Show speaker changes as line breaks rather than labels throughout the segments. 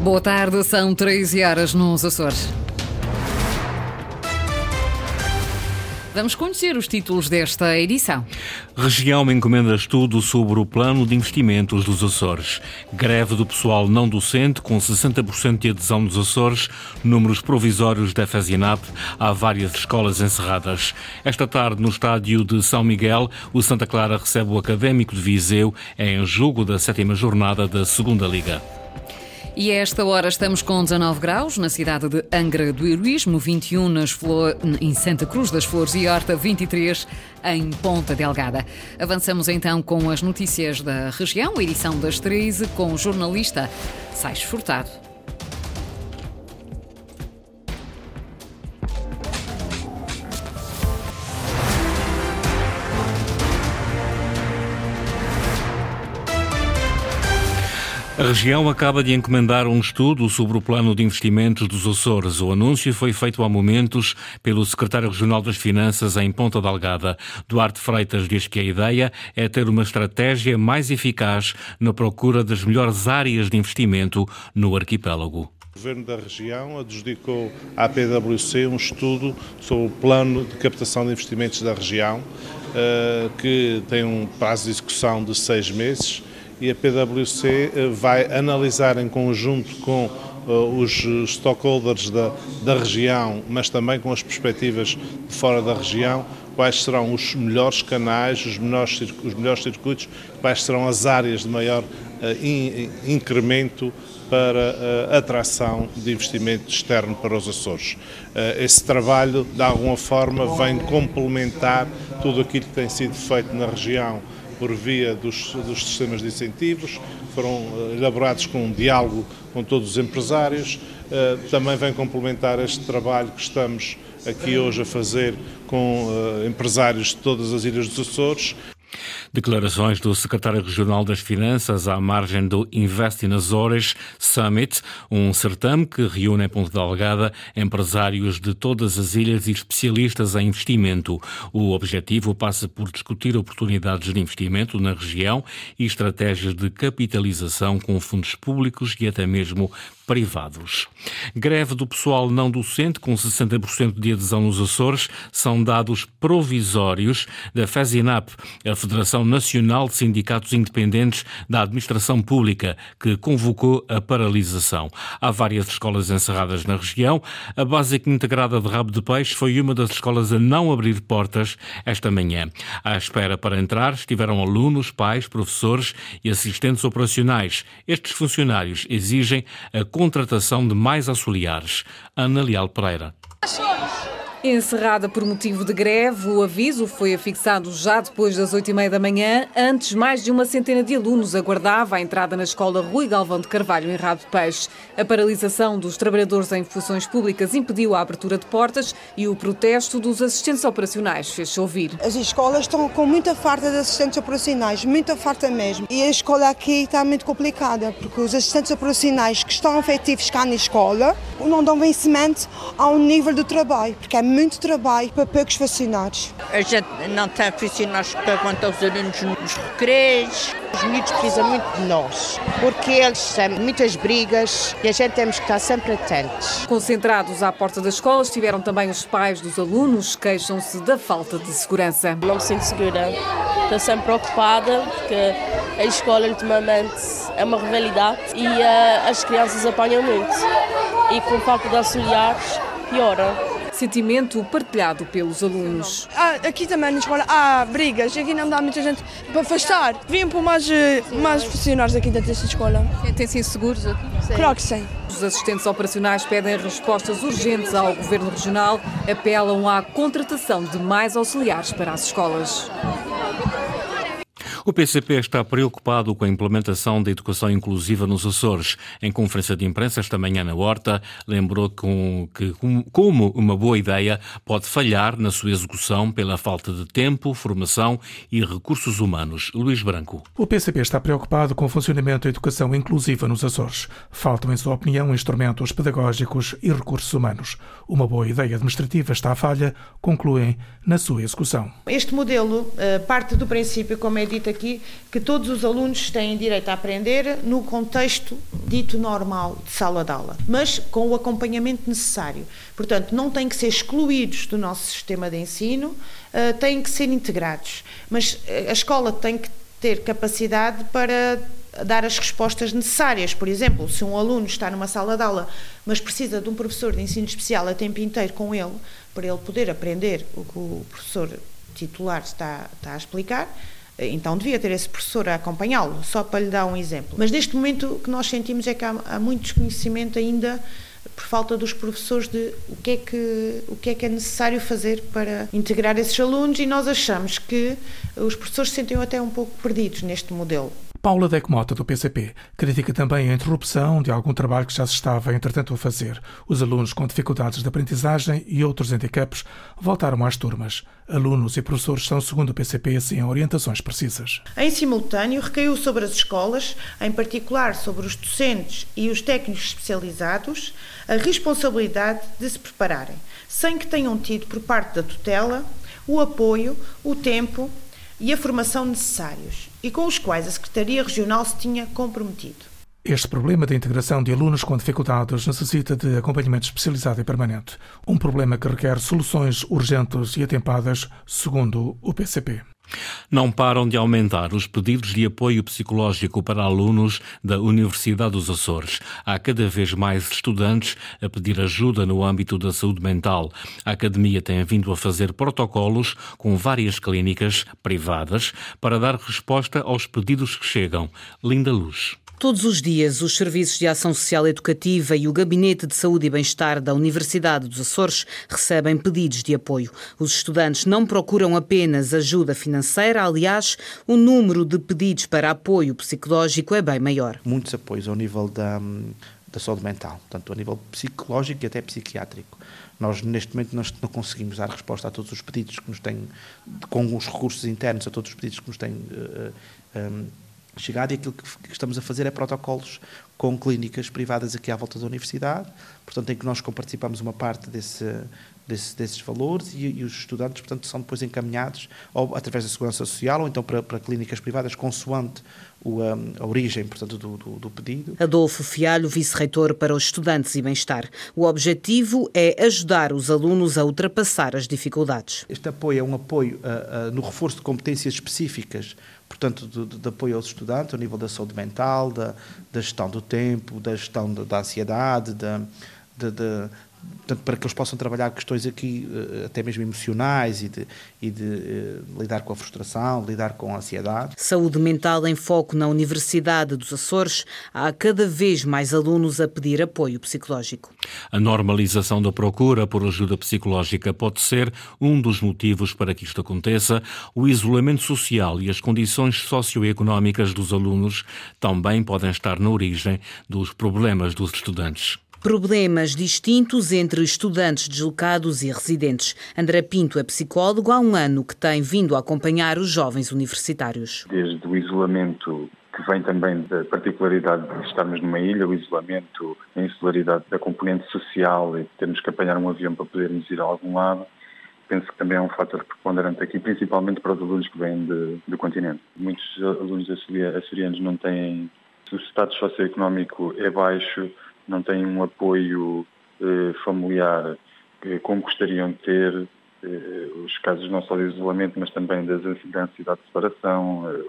Boa tarde, são 13 horas nos Açores. Vamos conhecer os títulos desta edição.
Região encomenda estudo sobre o plano de investimentos dos Açores. Greve do pessoal não docente, com 60% de adesão nos Açores. Números provisórios da FESINAP. Há várias escolas encerradas. Esta tarde, no estádio de São Miguel, o Santa Clara recebe o Académico de Viseu em jogo da sétima jornada da Segunda Liga.
E a esta hora estamos com 19 graus na cidade de Angra do Heroísmo, 21 nas Flor... em Santa Cruz das Flores e Horta, 23 em Ponta Delgada. Avançamos então com as notícias da região, edição das 13, com o jornalista Sais Furtado.
A região acaba de encomendar um estudo sobre o plano de investimentos dos Açores. O anúncio foi feito há momentos pelo secretário regional das Finanças em Ponta Delgada. Duarte Freitas diz que a ideia é ter uma estratégia mais eficaz na procura das melhores áreas de investimento no arquipélago.
O Governo da região adjudicou à PwC um estudo sobre o plano de captação de investimentos da região, eh, que tem um prazo de execução de seis meses e a PwC eh, vai analisar em conjunto com eh, os stockholders da, da região, mas também com as perspectivas de fora da região, quais serão os melhores canais, os melhores, os melhores circuitos, quais serão as áreas de maior in, incremento para atração de investimento externo para os Açores. Esse trabalho, de alguma forma, vem complementar tudo aquilo que tem sido feito na região por via dos, dos sistemas de incentivos, foram eh, elaborados com um diálogo com todos os empresários. Eh, também vem complementar este trabalho que estamos aqui hoje a fazer com eh, empresários de todas as ilhas dos Açores.
Declarações do secretário regional das Finanças à margem do Invest in Azores Summit, um certame que reúne em Ponte Delgada empresários de todas as ilhas e especialistas em investimento. O objetivo passa por discutir oportunidades de investimento na região e estratégias de capitalização com fundos públicos e até mesmo privados. Greve do pessoal não docente, com 60% de adesão nos Açores, são dados provisórios da FESINAP, a Federação Nacional de Sindicatos Independentes da Administração Pública, que convocou a paralisação. Há várias escolas encerradas na região. A Básica Integrada de Rabo de Peixe foi uma das escolas a não abrir portas esta manhã. À espera para entrar estiveram alunos, pais, professores e assistentes operacionais. Estes funcionários exigem a contratação de mais auxiliares. Ana Leal Pereira.
Encerrada por motivo de greve, o aviso foi afixado já depois das oito e meia da manhã. Antes, mais de uma centena de alunos aguardava a entrada na escola Rui Galvão de Carvalho, em Rabo de Peixe. A paralisação dos trabalhadores em funções públicas impediu a abertura de portas e o protesto dos assistentes operacionais fez-se ouvir.
As escolas estão com muita falta de assistentes operacionais, muita falta mesmo. E a escola aqui está muito complicada, porque os assistentes operacionais que estão efetivos cá na escola não dão vencimento ao nível do trabalho, porque é muito trabalho para poucos funcionários.
A gente não tem funcionários para aguentar os alunos nos recreios. Os miúdos precisam muito de nós, porque eles têm muitas brigas e a gente temos que estar sempre atentos.
Concentrados à porta da escola estiveram também os pais dos alunos, queixam-se da falta de segurança.
Não me sinto segura, estou sempre preocupada porque a escola ultimamente é uma rivalidade e uh, as crianças apanham muito. E com falta de auxiliares, piora
sentimento partilhado pelos alunos.
Ah, aqui também na escola há brigas, aqui não dá muita gente para afastar. Vêm por mais, eh, mais funcionários aqui dentro desta escola.
Sentem-se inseguros aqui?
Claro que sim.
Os assistentes operacionais pedem respostas urgentes ao Governo Regional, apelam à contratação de mais auxiliares para as escolas.
O PCP está preocupado com a implementação da educação inclusiva nos Açores. Em conferência de imprensa esta manhã na Horta, lembrou com, que, como uma boa ideia pode falhar na sua execução pela falta de tempo, formação e recursos humanos. Luís Branco.
O PCP está preocupado com o funcionamento da educação inclusiva nos Açores. Faltam, em sua opinião, instrumentos pedagógicos e recursos humanos. Uma boa ideia administrativa está à falha, concluem, na sua execução.
Este modelo uh, parte do princípio, como é dito aqui,
aqui que todos os alunos têm direito a aprender no contexto dito normal de sala de aula, mas com o acompanhamento necessário. Portanto, não têm que ser excluídos do nosso sistema de ensino, uh, têm que ser integrados. Mas a escola tem que ter capacidade para dar as respostas necessárias. Por exemplo, se um aluno está numa sala de aula, mas precisa de um professor de ensino especial a tempo inteiro com ele, para ele poder aprender o que o professor titular está, está a explicar, então devia ter esse professor a acompanhá-lo, só para lhe dar um exemplo. Mas neste momento o que nós sentimos é que há, há muito desconhecimento ainda por falta dos professores de o que, é que, o que é que é necessário fazer para integrar esses alunos e nós achamos que os professores se sentem até um pouco perdidos neste modelo.
Paula Decmota, do PCP, critica também a interrupção de algum trabalho que já se estava, entretanto, a fazer. Os alunos com dificuldades de aprendizagem e outros handicaps voltaram às turmas. Alunos e professores são, segundo o PCP, sem orientações precisas.
Em simultâneo, recaiu sobre as escolas, em particular sobre os docentes e os técnicos especializados, a responsabilidade de se prepararem, sem que tenham tido por parte da tutela o apoio, o tempo e a formação necessários e com os quais a Secretaria Regional se tinha comprometido.
Este problema de integração de alunos com dificuldades necessita de acompanhamento especializado e permanente. Um problema que requer soluções urgentes e atempadas, segundo o PCP.
Não param de aumentar os pedidos de apoio psicológico para alunos da Universidade dos Açores. Há cada vez mais estudantes a pedir ajuda no âmbito da saúde mental. A academia tem vindo a fazer protocolos com várias clínicas privadas para dar resposta aos pedidos que chegam. Linda Luz.
Todos os dias, os Serviços de Ação Social Educativa e o Gabinete de Saúde e Bem-Estar da Universidade dos Açores recebem pedidos de apoio. Os estudantes não procuram apenas ajuda financeira, aliás, o número de pedidos para apoio psicológico é bem maior.
Muitos apoios ao nível da, da saúde mental, tanto a nível psicológico e até psiquiátrico. Nós, neste momento, nós não conseguimos dar resposta a todos os pedidos que nos têm, com os recursos internos, a todos os pedidos que nos têm. Uh, chegado e aquilo que estamos a fazer é protocolos com clínicas privadas aqui à volta da universidade, portanto, em que nós comparticipamos uma parte desse, desse, desses valores e, e, os estudantes, portanto, são depois encaminhados ou através da Segurança Social ou então para, para clínicas privadas, consoante o, um, a origem, portanto, do, do, do pedido.
Adolfo Fialho, vice-reitor para os estudantes e bem-estar. O objetivo é ajudar os alunos a ultrapassar as dificuldades.
Este apoio é um apoio uh, uh, no reforço de competências específicas portanto, de, de, apoio aos estudantes, ao nível da saúde mental, da, da gestão do tempo, da gestão da, da ansiedade, da, de, de, portanto, para que eles possam trabalhar questões aqui eh, até mesmo emocionais e de, e de uh, lidar com a frustração, lidar com a ansiedade.
Saúde mental em foco na Universidade dos Açores. Há cada vez mais alunos a pedir apoio psicológico.
A normalização da procura por ajuda psicológica pode ser um dos motivos para que isto aconteça. O isolamento social e as condições socioeconómicas dos alunos também podem estar na origem dos problemas dos estudantes.
Problemas distintos entre estudantes deslocados e residentes. André Pinto é psicólogo há um ano que tem vindo a acompanhar os jovens universitários.
Desde o isolamento que vem também da particularidade de estarmos numa ilha, o isolamento, a insularidade da componente social e termos que apanhar um avião para podermos ir a algum lado, penso que também é um fator preponderante aqui, principalmente para os alunos que vêm de, do continente. Muitos alunos açorianos não têm, o status socioeconómico é baixo, não têm um apoio eh, familiar eh, como gostariam de ter, eh, os casos não só de isolamento, mas também da ansiedade de separação, eh,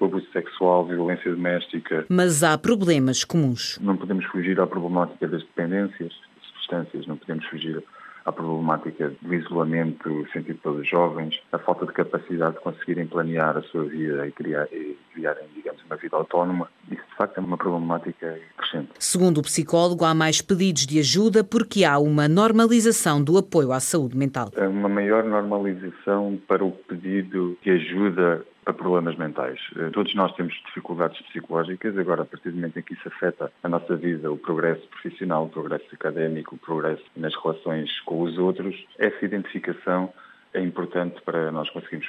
o abuso sexual, violência doméstica.
Mas há problemas comuns.
Não podemos fugir à problemática das dependências, das substâncias, não podemos fugir à problemática do isolamento sentido pelos jovens, a falta de capacidade de conseguirem planear a sua vida e, criar, e criarem, uma vida autónoma. Isso, de facto, é uma problemática crescente.
Segundo o psicólogo, há mais pedidos de ajuda porque há uma normalização do apoio à saúde mental.
É uma maior normalização para o pedido de ajuda para problemas mentais. Eh, todos nós temos dificuldades psicológicas, agora a partir do momento em que isso afeta a nossa vida, o progresso profissional, o progresso académico, o progresso nas relações com os outros, essa identificação é importante para nós conseguirmos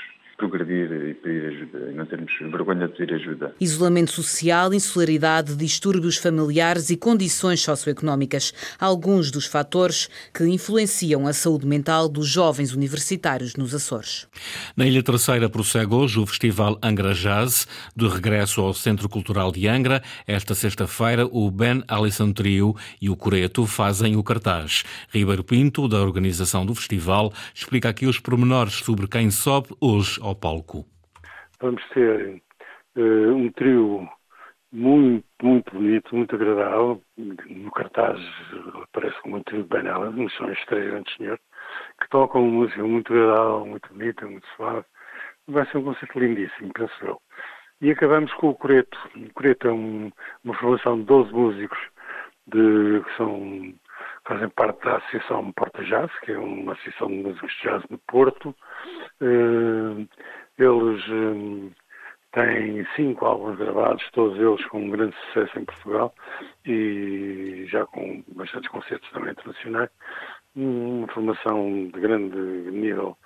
progredir e pedir ajuda e não termos vergonha de pedir ajuda.
Isolamento social, insularidade, distúrbios familiares e condições socioeconómicas, alguns dos fatores que influenciam a saúde mental dos jovens universitários nos Açores.
Na Ilha Terceira prossegue hoje o Festival Angra Jazz, de regresso ao Centro Cultural de Angra. Esta sexta-feira, o Ben Allison Trio e o Coreto fazem o cartaz. Ribeiro Pinto, da organização do festival, explica aqui os pormenores sobre quem sobe hoje ao palco.
Vamos ter uh, um trio muito, muito bonito, muito agradável. No cartaz aparece como um trio de Ben Allen, são estes três grandes senhores, que tocam uma música muito agradável, muito bonita, muito suave. Vai ser um concerto lindíssimo, penso eu. E acabamos com o Coreto. O Coreto é um, uma formação de 12 músicos de, que são, fazem parte da Associação Porta Jazz, que é uma associação de músicos de jazz no Porto. Uh, eles uh, têm cinco álbuns gravados, todos eles com um grande sucesso em Portugal e já com bastantes concertos também internacionais uma formação de grande nível.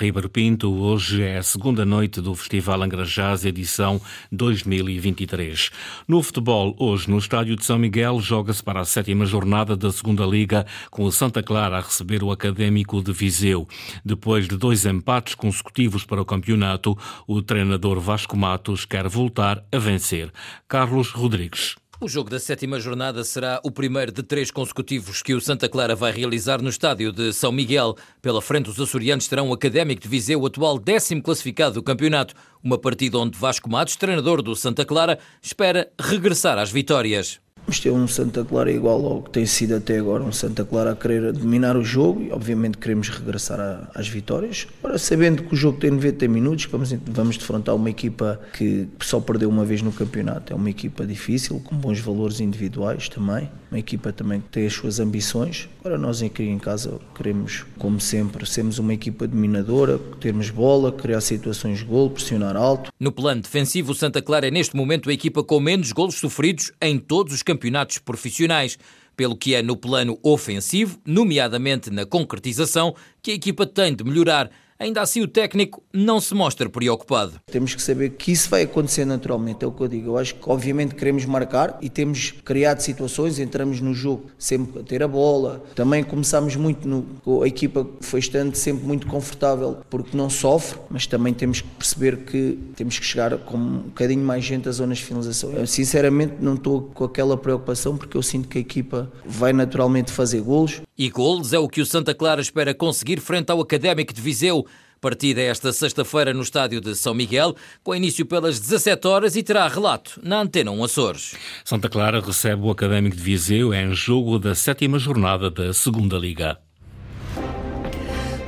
Ribeiro Pinto, hoje é a segunda noite do Festival Angrajás, edição 2023. No futebol, hoje no Estádio de São Miguel, joga-se para a sétima jornada da segunda Liga, com o Santa Clara a receber o Académico de Viseu. Depois de dois empates consecutivos para o campeonato, o treinador Vasco Matos quer voltar a vencer. Carlos Rodrigues.
O jogo da sétima jornada será o primeiro de três consecutivos que o Santa Clara vai realizar no estádio de São Miguel. Pela frente, os açorianos terão o Académico de Viseu, atual décimo classificado do campeonato. Uma partida onde Vasco Matos, treinador do Santa Clara, espera regressar às vitórias.
Vamos ter um Santa Clara igual ao que tem sido até agora, um Santa Clara a querer dominar o jogo e obviamente queremos regressar a, às vitórias. Sabendo que o jogo tem 90 minutos, vamos, vamos defrontar uma equipa que só perdeu uma vez no campeonato. É uma equipa difícil, com bons valores individuais também. Uma equipa também que tem as suas ambições. Agora nós aqui em casa queremos, como sempre, sermos uma equipa dominadora, termos bola, criar situações de gol, pressionar alto.
No plano defensivo, o Santa Clara é neste momento a equipa com menos golos sofridos em todos os campeonatos campeonatos profissionais, pelo que é no plano ofensivo, nomeadamente na concretização, que a equipa tem de melhorar Ainda assim, o técnico não se mostra preocupado.
Temos que saber que isso vai acontecer naturalmente, é o que eu digo. Eu acho que, obviamente, queremos marcar e temos criado situações, entramos no jogo sempre a ter a bola. Também começámos muito, no, a equipa foi estando sempre muito confortável porque não sofre, mas também temos que perceber que temos que chegar com um bocadinho mais gente às zonas de finalização. Eu, sinceramente, não estou com aquela preocupação porque eu sinto que a equipa vai naturalmente fazer golos.
E golos é o que o Santa Clara espera conseguir frente ao Académico de Viseu. Partida esta sexta-feira no estádio de São Miguel, com início pelas 17 horas e terá relato na Antena 1 Açores.
Santa Clara recebe o Académico de Viseu em jogo da sétima jornada da Segunda Liga.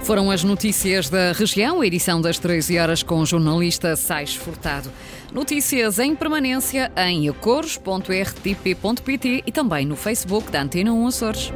Foram as notícias da região, edição das 13 horas com o jornalista Sais Furtado. Notícias em permanência em acoros.rtp.pt e também no Facebook da Antena 1 Açores.